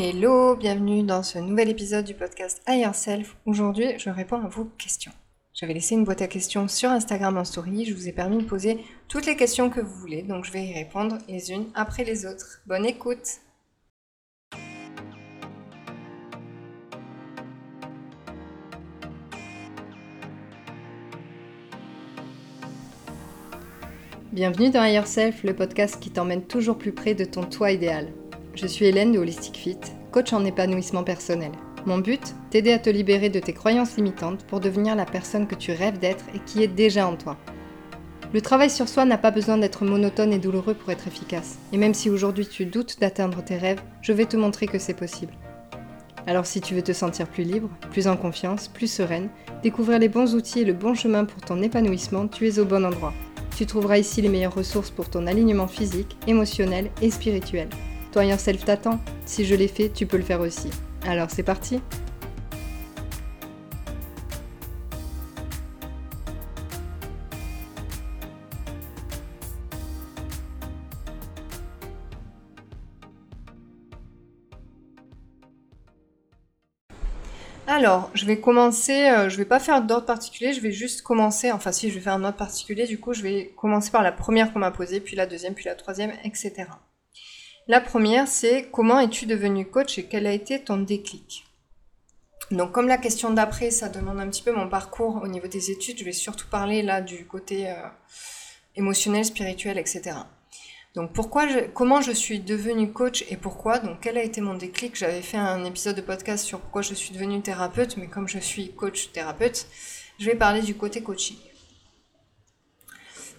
Hello, bienvenue dans ce nouvel épisode du podcast Higher Self. Aujourd'hui, je réponds à vos questions. J'avais laissé une boîte à questions sur Instagram en story, je vous ai permis de poser toutes les questions que vous voulez, donc je vais y répondre les unes après les autres. Bonne écoute Bienvenue dans Higher Self, le podcast qui t'emmène toujours plus près de ton toi idéal. Je suis Hélène de Holistic Fit, coach en épanouissement personnel. Mon but, t'aider à te libérer de tes croyances limitantes pour devenir la personne que tu rêves d'être et qui est déjà en toi. Le travail sur soi n'a pas besoin d'être monotone et douloureux pour être efficace. Et même si aujourd'hui tu doutes d'atteindre tes rêves, je vais te montrer que c'est possible. Alors si tu veux te sentir plus libre, plus en confiance, plus sereine, découvrir les bons outils et le bon chemin pour ton épanouissement, tu es au bon endroit. Tu trouveras ici les meilleures ressources pour ton alignement physique, émotionnel et spirituel. Toi Self t'attend. Si je l'ai fait, tu peux le faire aussi. Alors c'est parti Alors, je vais commencer, euh, je vais pas faire d'ordre particulier, je vais juste commencer, enfin si je vais faire un ordre particulier, du coup je vais commencer par la première qu'on m'a posée, puis la deuxième, puis la troisième, etc. La première, c'est comment es-tu devenu coach et quel a été ton déclic? Donc comme la question d'après, ça demande un petit peu mon parcours au niveau des études, je vais surtout parler là du côté euh, émotionnel, spirituel, etc. Donc pourquoi comment je suis devenue coach et pourquoi? Donc quel a été mon déclic? J'avais fait un épisode de podcast sur pourquoi je suis devenue thérapeute, mais comme je suis coach thérapeute, je vais parler du côté coaching.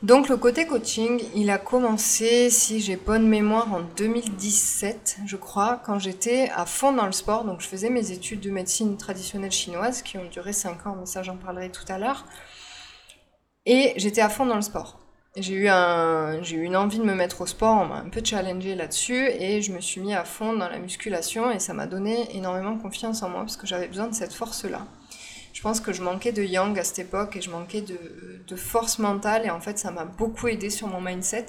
Donc le côté coaching, il a commencé, si j'ai bonne mémoire, en 2017, je crois, quand j'étais à fond dans le sport. Donc je faisais mes études de médecine traditionnelle chinoise qui ont duré 5 ans, mais ça j'en parlerai tout à l'heure. Et j'étais à fond dans le sport. J'ai eu, un, j'ai eu une envie de me mettre au sport, on m'a un peu challengé là-dessus et je me suis mis à fond dans la musculation et ça m'a donné énormément confiance en moi parce que j'avais besoin de cette force-là je pense que je manquais de yang à cette époque et je manquais de, force mentale et en fait ça m'a beaucoup aidé sur mon mindset.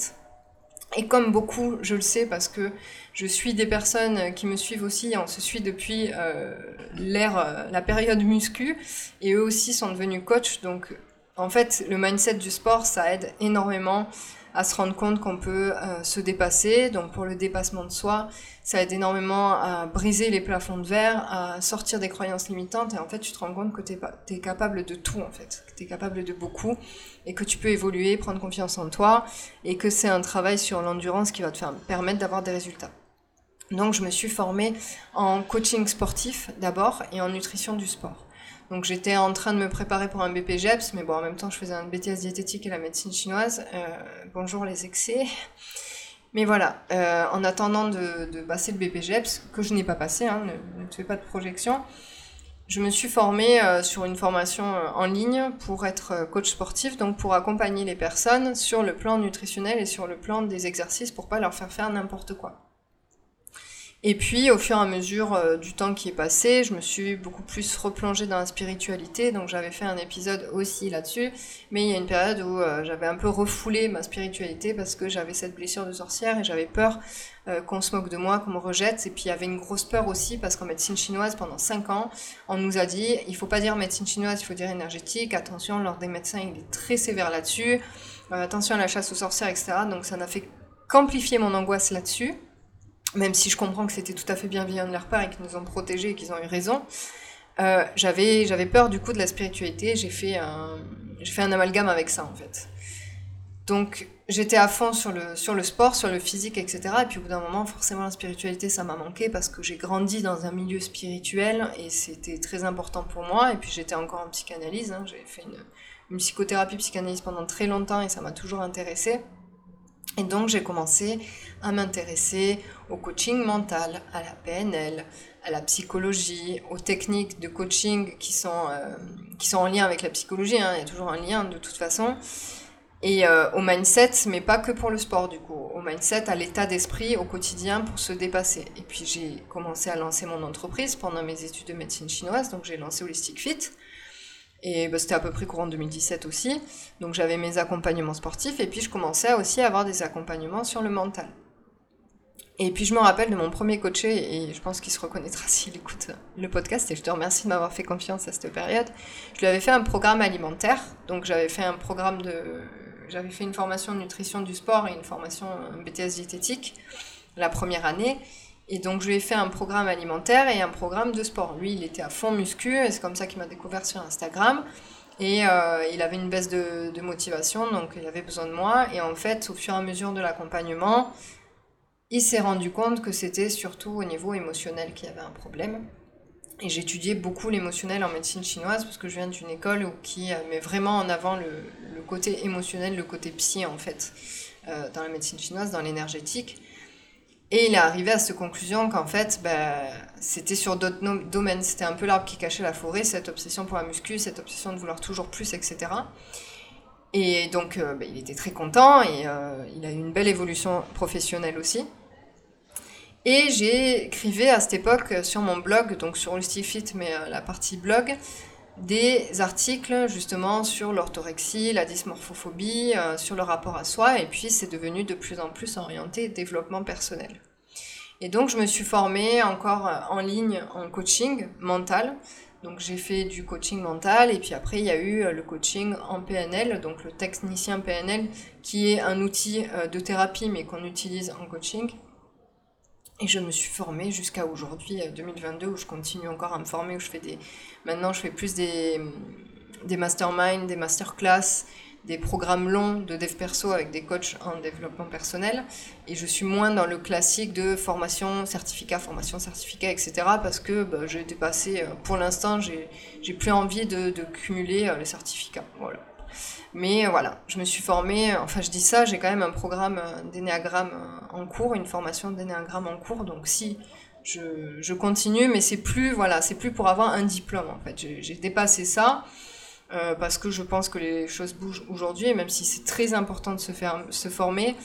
Et comme beaucoup, je le sais parce que je suis des personnes qui me suivent aussi, on se suit depuis euh, l'ère, euh, la période muscu, et eux aussi sont devenus coachs. Donc en fait, le mindset du sport, ça aide énormément à se rendre compte qu'on peut euh, se dépasser. Donc pour le dépassement de soi, ça aide énormément à briser les plafonds de verre, à sortir des croyances limitantes et en fait tu te rends compte que tu es, capable de tout en fait, que tu es capable de beaucoup et que tu peux évoluer, prendre confiance en toi et que c'est un travail sur l'endurance qui va te permettre d'avoir des résultats. Donc je me suis formée en coaching sportif d'abord et en nutrition du sport. Donc j'étais en train de me préparer pour un BPGEPS, mais bon, en même temps, je faisais un BTS diététique et la médecine chinoise. Euh, bonjour les excès. Mais voilà, euh, en attendant de, passer le BPGEPS, que je n'ai pas passé, hein, ne, te fais pas de projection, je me suis formée euh, sur une formation en ligne pour être coach sportif, donc pour accompagner les personnes sur le plan nutritionnel et sur le plan des exercices pour pas leur faire faire n'importe quoi. Et puis, au fur et à mesure euh, du temps qui est passé, je me suis beaucoup plus replongée dans la spiritualité. Donc, j'avais fait un épisode aussi là-dessus. Mais il y a une période où euh, j'avais un peu refoulé ma spiritualité parce que j'avais cette blessure de sorcière et j'avais peur euh, qu'on se moque de moi, qu'on me rejette. Et puis, il y avait une grosse peur aussi parce qu'en médecine chinoise, pendant 5 ans, on nous a dit il faut pas dire médecine chinoise, il faut dire énergétique. Attention, l'ordre des médecins, il est très sévère là-dessus. attention à la chasse aux sorcières, etc. Donc, ça n'a fait qu'amplifier mon angoisse là-dessus même si je comprends que c'était tout à fait bienveillant de leur part et qu'ils nous ont protégés et qu'ils ont eu raison, euh, j'avais, peur du coup de la spiritualité, j'ai fait, un, j'ai fait un amalgame avec ça en fait. Donc j'étais à fond sur le, sur le sport, sur le physique, etc. Et puis au bout d'un moment, forcément, la spiritualité, ça m'a manqué parce que j'ai grandi dans un milieu spirituel et c'était très important pour moi. Et puis j'étais encore en psychanalyse, hein. j'ai fait une, une psychothérapie psychanalyse pendant très longtemps et ça m'a toujours intéressée. Et donc j'ai commencé à m'intéresser au coaching mental, à la PNL, à la psychologie, aux techniques de coaching qui sont, euh, qui sont en lien avec la psychologie, hein, il y a toujours un lien de toute façon, et euh, au mindset, mais pas que pour le sport du coup, au mindset, à l'état d'esprit au quotidien pour se dépasser. Et puis j'ai commencé à lancer mon entreprise pendant mes études de médecine chinoise, donc j'ai lancé Holistic Fit. Et bah, c'était à peu près courant 2017 aussi. Donc j'avais mes accompagnements sportifs et puis je commençais aussi à avoir des accompagnements sur le mental. Et puis je me rappelle de mon premier coaché, et je pense qu'il se reconnaîtra s'il écoute le podcast, et je te remercie de m'avoir fait confiance à cette période. Je lui avais fait un programme alimentaire, donc j'avais fait un programme de... J'avais fait une formation de nutrition du sport et une formation BTS diététique la première année. Et donc je lui ai fait un programme alimentaire et un programme de sport. Lui, il était à fond muscu, et c'est comme ça qu'il m'a découvert sur Instagram. Et euh, il avait une baisse de, motivation, donc il avait besoin de moi. Et en fait, au fur et à mesure de l'accompagnement, il s'est rendu compte que c'était surtout au niveau émotionnel qu'il y avait un problème. Et j'étudiais beaucoup l'émotionnel en médecine chinoise parce que je viens d'une école qui met vraiment en avant le, côté émotionnel, le côté psy en fait, euh, dans la médecine chinoise, dans l'énergétique. Et il est arrivé à cette conclusion qu'en fait, ben, c'était sur d'autres domaines. C'était un peu l'arbre qui cachait la forêt, cette obsession pour la muscu, cette obsession de vouloir toujours plus, etc. Et donc, euh, ben, il était très content et euh, il a eu une belle évolution professionnelle aussi. Et j'écrivais à cette époque sur mon blog, donc sur Lustifit, mais euh, la partie blog, des articles justement sur l'orthorexie, la dysmorphophobie, euh, sur le rapport à soi, et puis c'est devenu de plus en plus orienté développement personnel. Et donc je me suis formée encore euh, en ligne en coaching mental. Donc j'ai fait du coaching mental et puis après il y a eu le coaching en PNL, donc le technicien PNL qui est un outil de thérapie mais qu'on utilise en coaching et je me suis formée jusqu'à aujourd'hui, 2022, euh, où je continue encore à me former, où je fais des... Maintenant, je fais plus des, des masterminds, des masterclass, des programmes longs de dev perso avec des coachs en développement personnel. Et je suis moins dans le classique de formation, certificat, formation, certificat, etc. Parce que bah, j'ai dépassé, euh, pour l'instant, j'ai plus envie de, de cumuler euh, les certificats. Voilà. Mais euh, voilà, je me suis formée, euh, enfin je dis ça, j'ai quand même un programme euh, d'énéagramme en cours, une formation d'énéagramme en cours, donc si je, je continue, mais c'est plus, voilà, c'est plus pour avoir un diplôme en fait. J'ai dépassé ça. Parce que je pense que les choses bougent aujourd'hui, et même si c'est très important de se, faire, se former,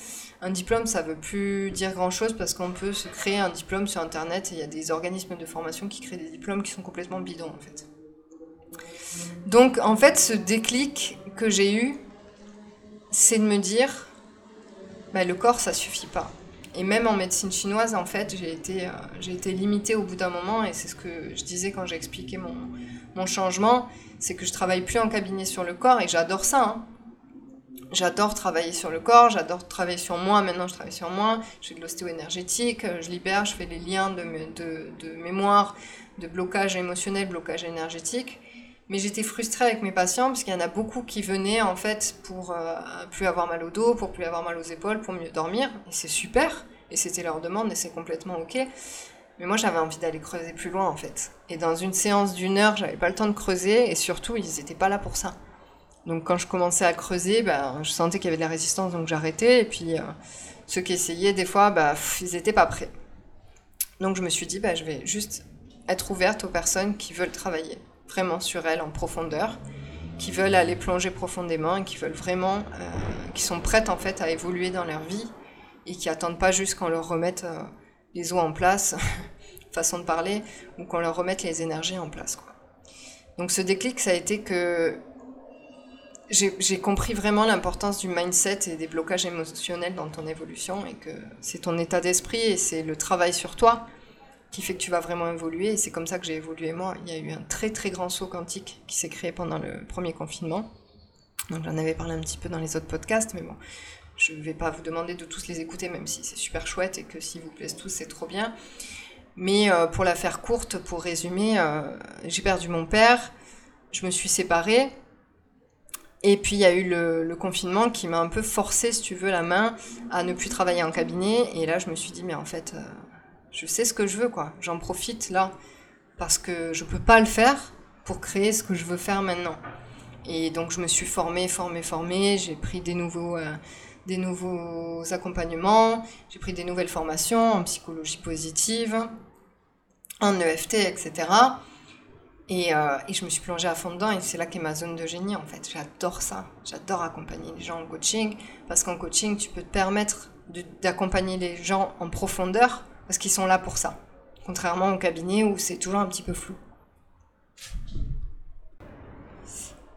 un diplôme, ça veut plus dire grand-chose parce qu'on peut se créer un diplôme sur Internet, et il y a des organismes de formation qui créent des diplômes qui sont complètement bidons, en fait. Donc, en fait, ce déclic que j'ai eu, c'est de me dire, bah, le corps, ça suffit pas. Et même en médecine chinoise, en fait, j'ai été, euh, j'ai été limitée au bout d'un moment, et c'est ce que je disais quand j'ai expliqué mon, mon changement, c'est que je travaille plus en cabinet sur le corps, et j'adore ça. Hein. J'adore travailler sur le corps, j'adore travailler sur moi, maintenant je travaille sur moi, je fais de l'ostéo-énergétique, euh, je libère, je fais les liens de, de mémoire, de blocage émotionnel, blocage énergétique. Mais j'étais frustrée avec mes patients parce qu'il y en a beaucoup qui venaient en fait pour euh, plus avoir mal au dos, pour plus avoir mal aux épaules, pour mieux dormir. Et c'est super. Et c'était leur demande et c'est complètement ok. Mais moi j'avais envie d'aller creuser plus loin en fait. Et dans une séance d'une heure, j'avais pas le temps de creuser et surtout ils étaient pas là pour ça. Donc quand je commençais à creuser, ben, je sentais qu'il y avait de la résistance donc j'arrêtais. Et puis euh, ceux qui essayaient, des fois, bah, ils étaient pas prêts. Donc je me suis dit, bah, je vais juste être ouverte aux personnes qui veulent travailler vraiment sur elles en profondeur, qui veulent aller plonger profondément et qui veulent vraiment, euh, qui sont prêtes en fait à évoluer dans leur vie et qui attendent pas juste qu'on leur remette euh, les os en place, façon de parler, ou qu'on leur remette les énergies en place. Quoi. Donc ce déclic, ça a été que j'ai compris vraiment l'importance du mindset et des blocages émotionnels dans ton évolution et que c'est ton état d'esprit et c'est le travail sur toi qui fait que tu vas vraiment évoluer. Et c'est comme ça que j'ai évolué moi. Il y a eu un très très grand saut quantique qui s'est créé pendant le premier confinement. Donc j'en avais parlé un petit peu dans les autres podcasts, mais bon, je ne vais pas vous demander de tous les écouter, même si c'est super chouette et que s'ils vous plaisent tous, c'est trop bien. Mais euh, pour la faire courte, pour résumer, euh, j'ai perdu mon père, je me suis séparée. Et puis il y a eu le, confinement qui m'a un peu forcé, si tu veux, la main à ne plus travailler en cabinet. Et là, je me suis dit, mais en fait, euh, je sais ce que je veux, quoi. J'en profite là, parce que je peux pas le faire pour créer ce que je veux faire maintenant. Et donc je me suis formée, formée, formée, j'ai pris des nouveaux, euh, des nouveaux accompagnements, j'ai pris des nouvelles formations en psychologie positive, en EFT, etc. Et, euh, et, je me suis plongée à fond dedans et c'est là qu'est ma zone de génie en fait. J'adore ça. J'adore accompagner les gens en coaching parce qu'en coaching, tu peux te permettre d'accompagner les gens en profondeur parce qu'ils sont là pour ça. Contrairement au cabinet où c'est toujours un petit peu flou.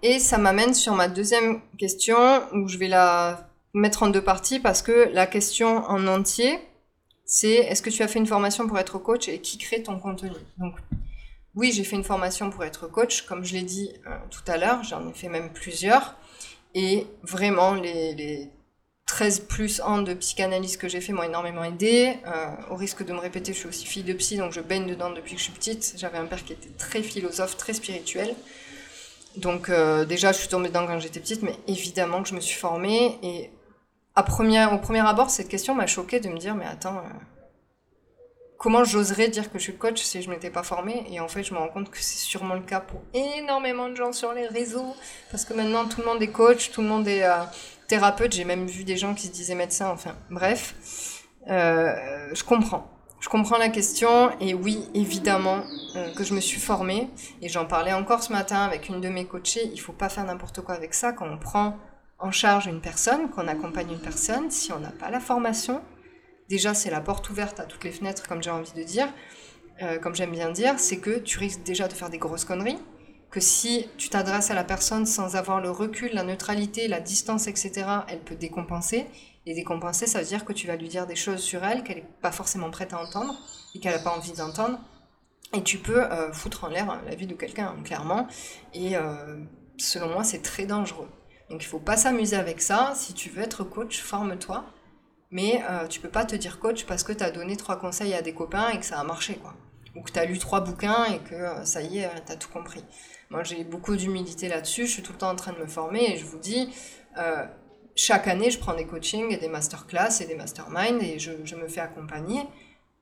Et ça m'amène sur ma deuxième question, où je vais la mettre en deux parties, parce que la question en entier, c'est est-ce que tu as fait une formation pour être coach et qui crée ton contenu? Donc, oui, j'ai fait une formation pour être coach, comme je l'ai dit euh, tout à l'heure, j'en ai fait même plusieurs. Et vraiment, les, 13 plus ans de psychanalyse que j'ai fait m'ont énormément aidé. Euh, au risque de me répéter, je suis aussi fille de psy, donc je baigne dedans depuis que je suis petite. J'avais un père qui était très philosophe, très spirituel. Donc euh, déjà, je suis tombée dedans quand j'étais petite, mais évidemment que je me suis formée. Et au premier abord, cette question m'a choquée de me dire, mais attends, euh, comment j'oserais dire que je suis coach si je ne m'étais pas formée? Et en fait, je me rends compte que c'est sûrement le cas pour énormément de gens sur les réseaux, parce que maintenant, tout le monde est coach, tout le monde est thérapeute. J'ai même vu des gens qui se disaient médecins, enfin, bref. Euh, je comprends. Je comprends la question et oui, évidemment que je me suis formée et j'en parlais encore ce matin avec une de mes coachées. Il faut pas faire n'importe quoi avec ça quand on prend en charge une personne, qu'on accompagne une personne, si on n'a pas la formation, déjà c'est la porte ouverte à toutes les fenêtres, comme j'ai envie de dire, euh, comme j'aime bien dire, c'est que tu risques déjà de faire des grosses conneries, que si tu t'adresses à la personne sans avoir le recul, la neutralité, la distance, etc., elle peut décompenser. Et décompenser, ça veut dire que tu vas lui dire des choses sur elle qu'elle n'est pas forcément prête à entendre et qu'elle n'a pas envie d'entendre. Et tu peux euh, foutre en l'air la vie de quelqu'un, clairement. Et euh, selon moi, c'est très dangereux. Donc il faut pas s'amuser avec ça. Si tu veux être coach, forme-toi. Mais euh, tu peux pas te dire coach parce que tu as donné trois conseils à des copains et que ça a marché. Ou que tu as lu trois bouquins et que euh, ça y est, tu as tout compris. Moi, j'ai beaucoup d'humilité là-dessus. Je suis tout le temps en train de me former et je vous dis, euh, chaque année, je prends des coachings et des masterclass et des masterminds et je, me fais accompagner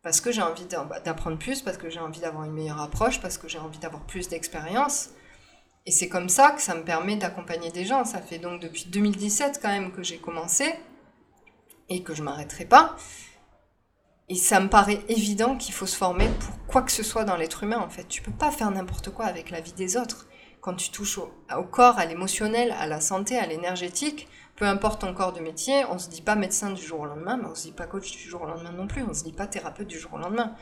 parce que j'ai envie d'apprendre plus, parce que j'ai envie d'avoir une meilleure approche, parce que j'ai envie d'avoir plus d'expérience. Et c'est comme ça que ça me permet d'accompagner des gens. Ça fait donc depuis 2017 quand même que j'ai commencé et que je m'arrêterai pas. Et ça me paraît évident qu'il faut se former pour quoi que ce soit dans l'être humain en fait. Tu peux pas faire n'importe quoi avec la vie des autres. Quand tu touches au, corps, à l'émotionnel, à la santé, à l'énergétique, peu importe ton corps de métier, on se dit pas médecin du jour au lendemain, mais on se dit pas coach du jour au lendemain non plus, on se dit pas thérapeute du jour au lendemain.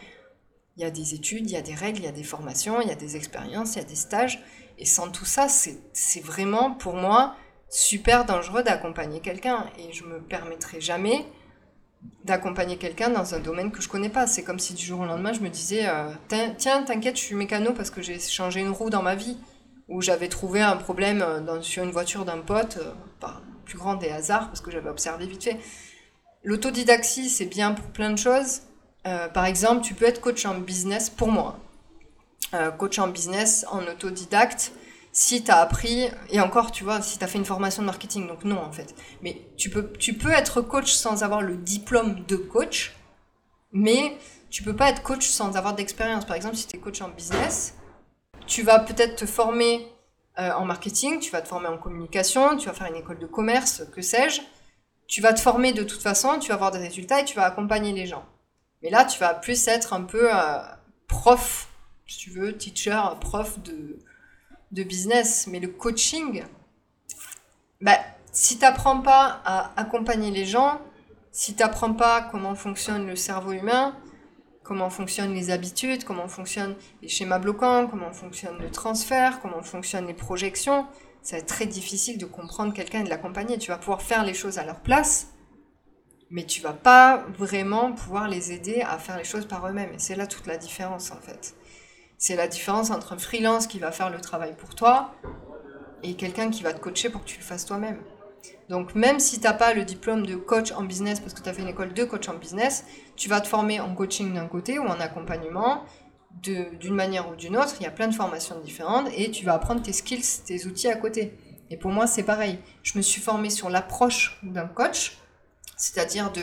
Il y a des études, il y a des règles, il y a des formations, il y a des expériences, il y a des stages. Et sans tout ça, c'est vraiment pour moi super dangereux d'accompagner quelqu'un. Et je me permettrai jamais d'accompagner quelqu'un dans un domaine que je connais pas. C'est comme si du jour au lendemain, je me disais euh, Tiens, t'inquiète, je suis mécano parce que j'ai changé une roue dans ma vie. Ou j'avais trouvé un problème euh, sur une voiture d'un pote, euh, par plus grand des hasards, parce que j'avais observé vite fait. L'autodidaxie, c'est bien pour plein de choses. par exemple, tu peux être coach en business, pour moi, coach en business, en autodidacte, si tu as appris, et encore, tu vois, si tu as fait une formation de marketing, donc non en fait. Mais tu peux, tu peux être coach sans avoir le diplôme de coach, mais tu peux pas être coach sans avoir d'expérience. Par exemple, si tu es coach en business, tu vas peut-être te former euh, en marketing, tu vas te former en communication, tu vas faire une école de commerce, que sais-je. Tu vas te former de toute façon, tu vas avoir des résultats et tu vas accompagner les gens. Mais là, tu vas plus être un peu euh, prof si tu veux, teacher, prof de, de business. Mais le coaching, bah, si tu n'apprends pas à accompagner les gens, si tu n'apprends pas comment fonctionne le cerveau humain, comment fonctionnent les habitudes, comment fonctionnent les schémas bloquants, comment fonctionne le transfert, comment fonctionnent les projections, ça va être très difficile de comprendre quelqu'un et de l'accompagner. Tu vas pouvoir faire les choses à leur place, mais tu vas pas vraiment pouvoir les aider à faire les choses par eux-mêmes. Et c'est là toute la différence en fait. C'est la différence entre un freelance qui va faire le travail pour toi et quelqu'un qui va te coacher pour que tu le fasses toi-même. Donc même si tu n'as pas le diplôme de coach en business parce que tu as fait une école de coach en business, tu vas te former en coaching d'un côté ou en accompagnement d'une manière ou d'une autre. Il y a plein de formations différentes et tu vas apprendre tes skills, tes outils à côté. Et pour moi, c'est pareil. Je me suis formée sur l'approche d'un coach, c'est-à-dire de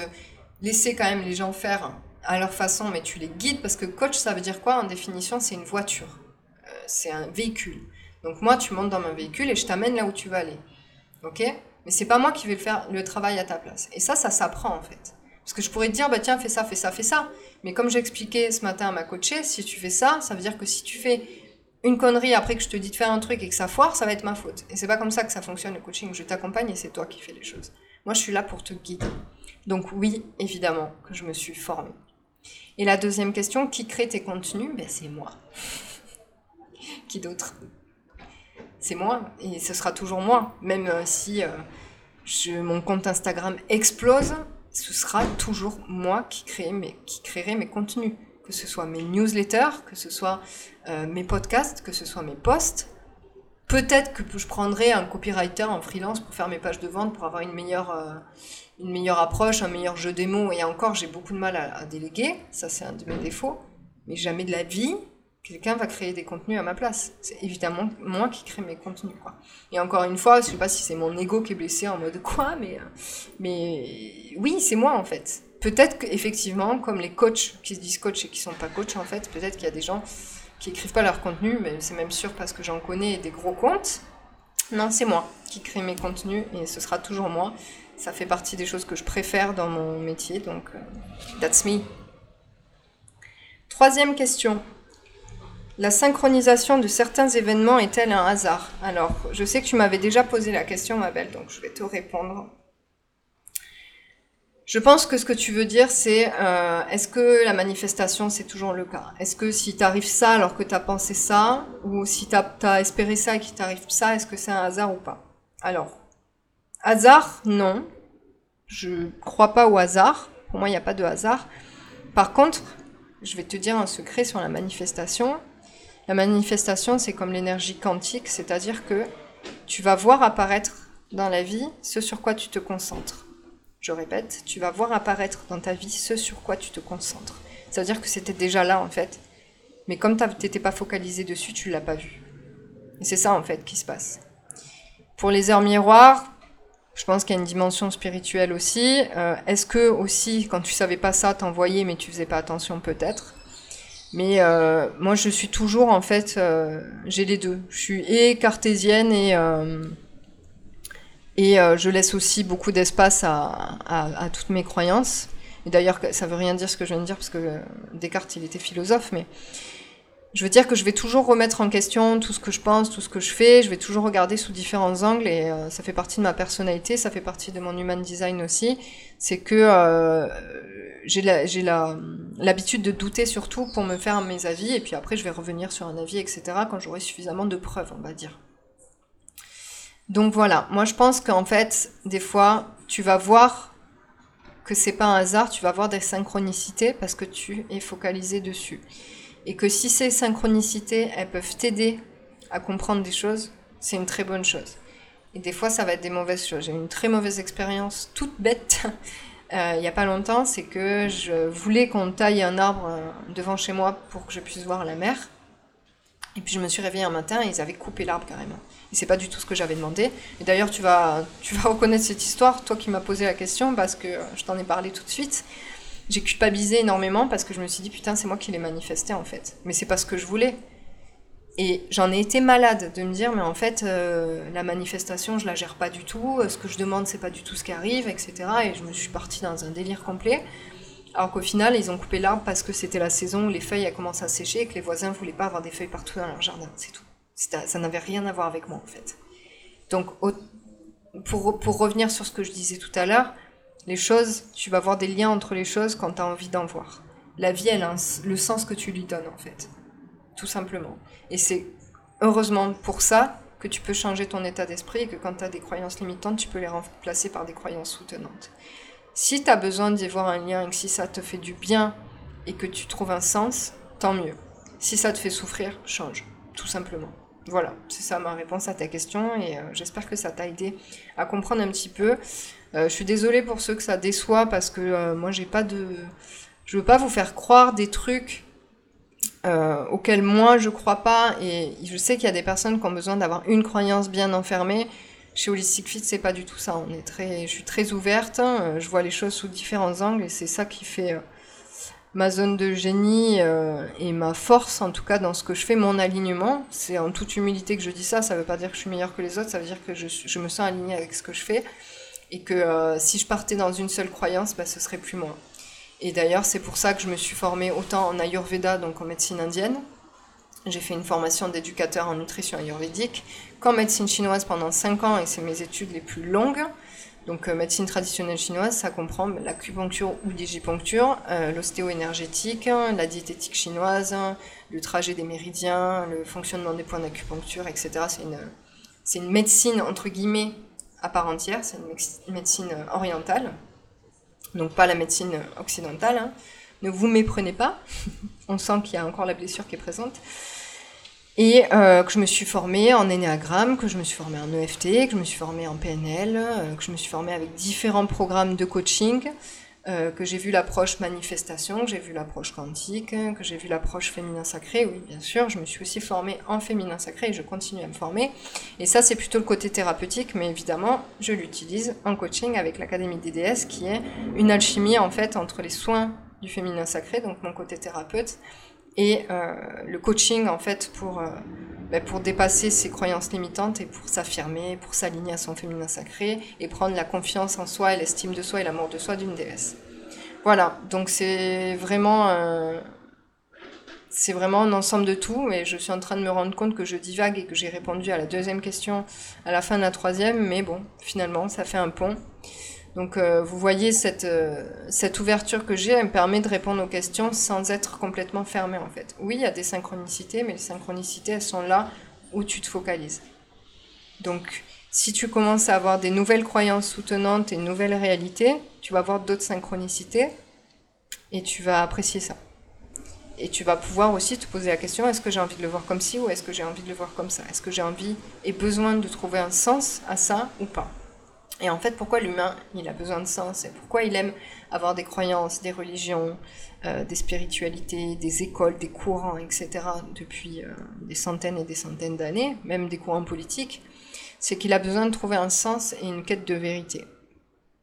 laisser quand même les gens faire à leur façon, mais tu les guides parce que coach, ça veut dire quoi? En définition C'est une voiture, euh, c'est un véhicule. Donc moi, tu montes dans mon véhicule et je t'amène là où tu vas aller. Ok? Mais c'est pas moi qui vais faire le travail à ta place. Et ça, ça s'apprend en fait. Parce que je pourrais te dire, bah tiens, fais ça, fais ça, fais ça. Mais comme j'expliquais ce matin à ma coachée, si tu fais ça, ça veut dire que si tu fais une connerie après que je te dis de faire un truc et que ça foire, ça va être ma faute. Et c'est pas comme ça que ça fonctionne le coaching. Je t'accompagne et c'est toi qui fais les choses. Moi, je suis là pour te guider. Donc oui, évidemment que je me suis formée. Et la deuxième question, qui crée tes contenus? Ben, C'est moi. qui d'autre? C'est moi, et ce sera toujours moi. Même euh, si euh, mon compte Instagram explose, ce sera toujours moi qui, crée mes, qui créerai mes contenus. Que ce soit mes newsletters, que ce soit euh, mes podcasts, que ce soit mes posts. Peut-être que je prendrai un copywriter en freelance pour faire mes pages de vente, pour avoir une meilleure, euh, une meilleure approche, un meilleur jeu des mots. Et encore, j'ai beaucoup de mal à, déléguer. Ça, c'est un de mes défauts. Mais jamais de la vie, quelqu'un va créer des contenus à ma place. C'est évidemment moi qui crée mes contenus. Et encore une fois, je sais pas si c'est mon ego qui est blessé en mode quoi, mais, euh, mais oui, c'est moi en fait. Peut-être qu'effectivement, comme les coachs qui se disent coach et qui sont pas coach en fait, peut-être qu'il y a des gens qui écrivent pas leur contenu, mais c'est même sûr parce que j'en connais des gros comptes. Non, c'est moi qui crée mes contenus et ce sera toujours moi. Ça fait partie des choses que je préfère dans mon métier, donc euh, that's me. Troisième question. La synchronisation de certains événements est-elle un hasard? Alors, je sais que tu m'avais déjà posé la question, ma belle, donc je vais te répondre. Je pense que ce que tu veux dire, c'est euh, est-ce que la manifestation, c'est toujours le cas? Est-ce que si t'arrives ça alors que t'as pensé ça, ou si t'as as espéré ça et qu'il t'arrive ça, est-ce que c'est un hasard ou pas? Alors, hasard, non. Je crois pas au hasard. Pour moi, il n'y a pas de hasard. Par contre, je vais te dire un secret sur la manifestation. La manifestation, c'est comme l'énergie quantique, c'est-à-dire que tu vas voir apparaître dans la vie ce sur quoi tu te concentres. Je répète, tu vas voir apparaître dans ta vie ce sur quoi tu te concentres. C'est-à-dire que c'était déjà là en fait, mais comme tu n'étais pas focalisé dessus, tu l'as pas vu. Et c'est ça en fait qui se passe. Pour les heures miroirs, je pense qu'il y a une dimension spirituelle aussi. Euh, est-ce que aussi, quand tu savais pas ça, t'envoyais mais tu faisais pas attention peut-être? Mais euh, moi, je suis toujours, en fait, euh, j'ai les deux. Je suis et cartésienne et, et je laisse aussi beaucoup d'espace à, toutes mes croyances. Et d'ailleurs, ça veut rien dire ce que je viens de dire, parce que Descartes, il était philosophe, mais je veux dire que je vais toujours remettre en question tout ce que je pense, tout ce que je fais. Je vais toujours regarder sous différents angles et euh, ça fait partie de ma personnalité, ça fait partie de mon human design aussi. C'est que euh, j'ai l'habitude de douter surtout pour me faire mes avis et puis après je vais revenir sur un avis, etc. quand j'aurai suffisamment de preuves, on va dire. Donc voilà, moi je pense qu'en fait, des fois, tu vas voir que c'est pas un hasard, tu vas voir des synchronicités parce que tu es focalisé dessus et que si ces synchronicités, elles peuvent t'aider à comprendre des choses, c'est une très bonne chose. Et des fois, ça va être des mauvaises choses. J'ai eu une très mauvaise expérience, toute bête, euh, il n'y a pas longtemps, c'est que je voulais qu'on taille un arbre euh, devant chez moi pour que je puisse voir la mer. Et puis je me suis réveillée un matin et ils avaient coupé l'arbre carrément. Et c'est pas du tout ce que j'avais demandé. Et d'ailleurs, tu vas, tu vas reconnaître cette histoire, toi qui m'as posé la question, parce que je t'en ai parlé tout de suite j'ai culpabilisé énormément parce que je me suis dit putain c'est moi qui l'ai manifesté en fait. Mais c'est pas ce que je voulais. Et j'en ai été malade de me dire mais en fait euh, la manifestation je la gère pas du tout, ce que je demande c'est pas du tout ce qui arrive, etc. Et je me suis partie dans un délire complet. Alors qu'au final ils ont coupé l'arbre parce que c'était la saison où les feuilles a à sécher et que les voisins voulaient pas avoir des feuilles partout dans leur jardin, c'est tout. Ça n'avait rien à voir avec moi en fait. Donc pour, pour revenir sur ce que je disais tout à l'heure, les choses, tu vas voir des liens entre les choses quand tu as envie d'en voir. La vie, elle a le sens que tu lui donnes, en fait. Tout simplement. Et c'est heureusement pour ça que tu peux changer ton état d'esprit et que quand tu as des croyances limitantes, tu peux les remplacer par des croyances soutenantes. Si tu as besoin d'y voir un lien et que si ça te fait du bien et que tu trouves un sens, tant mieux. Si ça te fait souffrir, change, tout simplement. Voilà, c'est ça ma réponse à ta question et euh, j'espère que ça t'a aidé à comprendre un petit peu. Euh, je suis désolée pour ceux que ça déçoit parce que euh, moi j'ai pas de. Je veux pas vous faire croire des trucs euh, auxquels moi je crois pas et je sais qu'il y a des personnes qui ont besoin d'avoir une croyance bien enfermée. Chez Holistic Fit, c'est pas du tout ça. On est très, je suis très ouverte, hein. je vois les choses sous différents angles et c'est ça qui fait ma zone de génie et ma force en tout cas dans ce que je fais, mon alignement. C'est en toute humilité que je dis ça, ça veut pas dire que je suis meilleure que les autres, ça veut dire que je, me sens alignée avec ce que je fais et que euh, si je partais dans une seule croyance, bah, ce serait plus moi. Et d'ailleurs, c'est pour ça que je me suis formée autant en Ayurveda, donc en médecine indienne. J'ai fait une formation d'éducateur en nutrition ayurvédique, qu'en médecine chinoise pendant 5 ans, et c'est mes études les plus longues. Donc euh, médecine traditionnelle chinoise, ça comprend l'acupuncture ou digipuncture, euh, l'ostéo-énergétique, la diététique chinoise, le trajet des méridiens, le fonctionnement des points d'acupuncture, etc. C'est une, c'est une médecine, entre guillemets, à part entière, c'est une médecine orientale. donc pas la médecine occidentale. Hein. Ne vous méprenez pas, on sent qu'il y a encore la blessure qui est présente. Et euh, que je me suis formée en énéagramme, que je me suis formée en EFT, que je me suis formée en PNL, euh, que je me suis formée avec différents programmes de coaching, euh, que j'ai vu l'approche manifestation, que j'ai vu l'approche quantique, que j'ai vu l'approche féminin sacré. Oui, bien sûr, je me suis aussi formée en féminin sacré et je continue à me former. Et ça, c'est plutôt le côté thérapeutique, mais évidemment, je l'utilise en coaching avec l'Académie DDS, qui est une alchimie en fait entre les soins du féminin sacré, donc mon côté thérapeute, et euh, le coaching en fait pour, euh, ben, pour dépasser ses croyances limitantes et pour s'affirmer, pour s'aligner à son féminin sacré et prendre la confiance en soi et l'estime de soi et l'amour de soi d'une déesse. Voilà, donc c'est vraiment euh, c'est vraiment un ensemble de tout et je suis en train de me rendre compte que je divague et que j'ai répondu à la deuxième question à la fin de la troisième, mais bon, finalement ça fait un pont. Donc euh, vous voyez cette, euh, cette ouverture que j'ai, elle me permet de répondre aux questions sans être complètement fermée en fait. Oui, il y a des synchronicités, mais les synchronicités, elles sont là où tu te focalises. Donc si tu commences à avoir des nouvelles croyances soutenantes et une nouvelle réalité, tu vas avoir d'autres synchronicités et tu vas apprécier ça. Et tu vas pouvoir aussi te poser la question, est-ce que j'ai envie de le voir comme ci ou est-ce que j'ai envie de le voir comme ça? Est-ce que j'ai envie et besoin de trouver un sens à ça ou pas? Et en fait, pourquoi l'humain, il a besoin de sens et pourquoi il aime avoir des croyances, des religions, euh, des spiritualités, des écoles, des courants, etc. depuis euh, des centaines et des centaines d'années, même des courants politiques, c'est qu'il a besoin de trouver un sens et une quête de vérité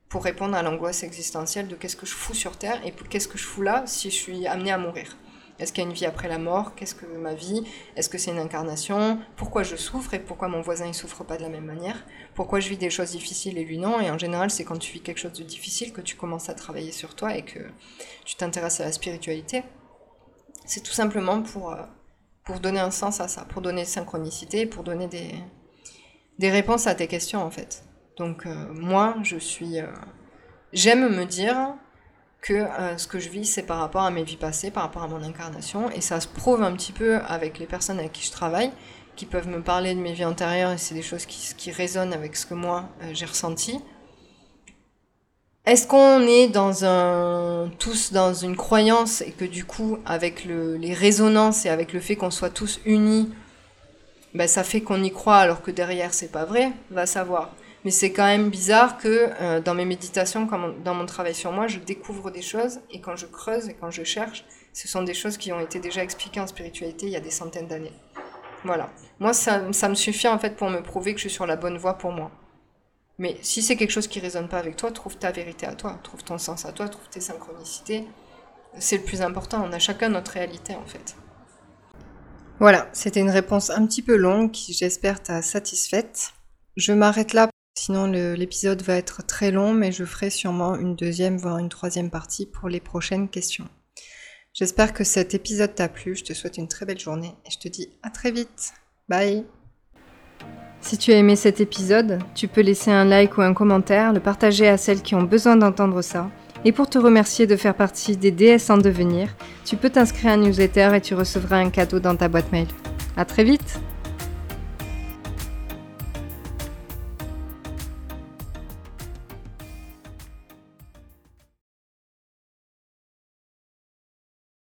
pour répondre à l'angoisse existentielle de qu'est-ce que je fous sur Terre et qu'est-ce que je fous là si je suis amené à mourir. Est-ce qu'il y a une vie après la mort? Qu'est-ce que ma vie? Est-ce que c'est une incarnation? Pourquoi je souffre et pourquoi mon voisin ne souffre pas de la même manière? Pourquoi je vis des choses difficiles et lui non Et en général, c'est quand tu vis quelque chose de difficile que tu commences à travailler sur toi et que tu t'intéresses à la spiritualité. C'est tout simplement pour, euh, pour donner un sens à ça, pour donner synchronicité, pour donner des, des réponses à tes questions en fait. Donc euh, moi, je suis... Euh, j'aime me dire que euh, ce que je vis, c'est par rapport à mes vies passées, par rapport à mon incarnation. Et ça se prouve un petit peu avec les personnes avec qui je travaille, qui peuvent me parler de mes vies antérieures, et c'est des choses qui, qui, résonnent avec ce que moi, euh, j'ai ressenti. Est-ce qu'on est dans un, tous dans une croyance et que du coup, avec le, les résonances et avec le fait qu'on soit tous unis, ben, ça fait qu'on y croit alors que derrière c'est pas vrai? Va savoir. Mais c'est quand même bizarre que euh, dans mes méditations, dans mon travail sur moi, je découvre des choses et quand je creuse et quand je cherche, ce sont des choses qui ont été déjà expliquées en spiritualité il y a des centaines d'années. Voilà. Moi, ça, ça, me suffit en fait pour me prouver que je suis sur la bonne voie pour moi. Mais si c'est quelque chose qui résonne pas avec toi, trouve ta vérité à toi, trouve ton sens à toi, trouve tes synchronicités. C'est le plus important. On a chacun notre réalité en fait. Voilà, c'était une réponse un petit peu longue qui j'espère t'a satisfaite. Je m'arrête là Sinon, l'épisode va être très long, mais je ferai sûrement une deuxième, voire une troisième partie pour les prochaines questions. J'espère que cet épisode t'a plu, je te souhaite une très belle journée et je te dis à très vite. Bye Si tu as aimé cet épisode, tu peux laisser un like ou un commentaire, le partager à celles qui ont besoin d'entendre ça. Et pour te remercier de faire partie des DS en devenir, tu peux t'inscrire à un newsletter et tu recevras un cadeau dans ta boîte mail. À très vite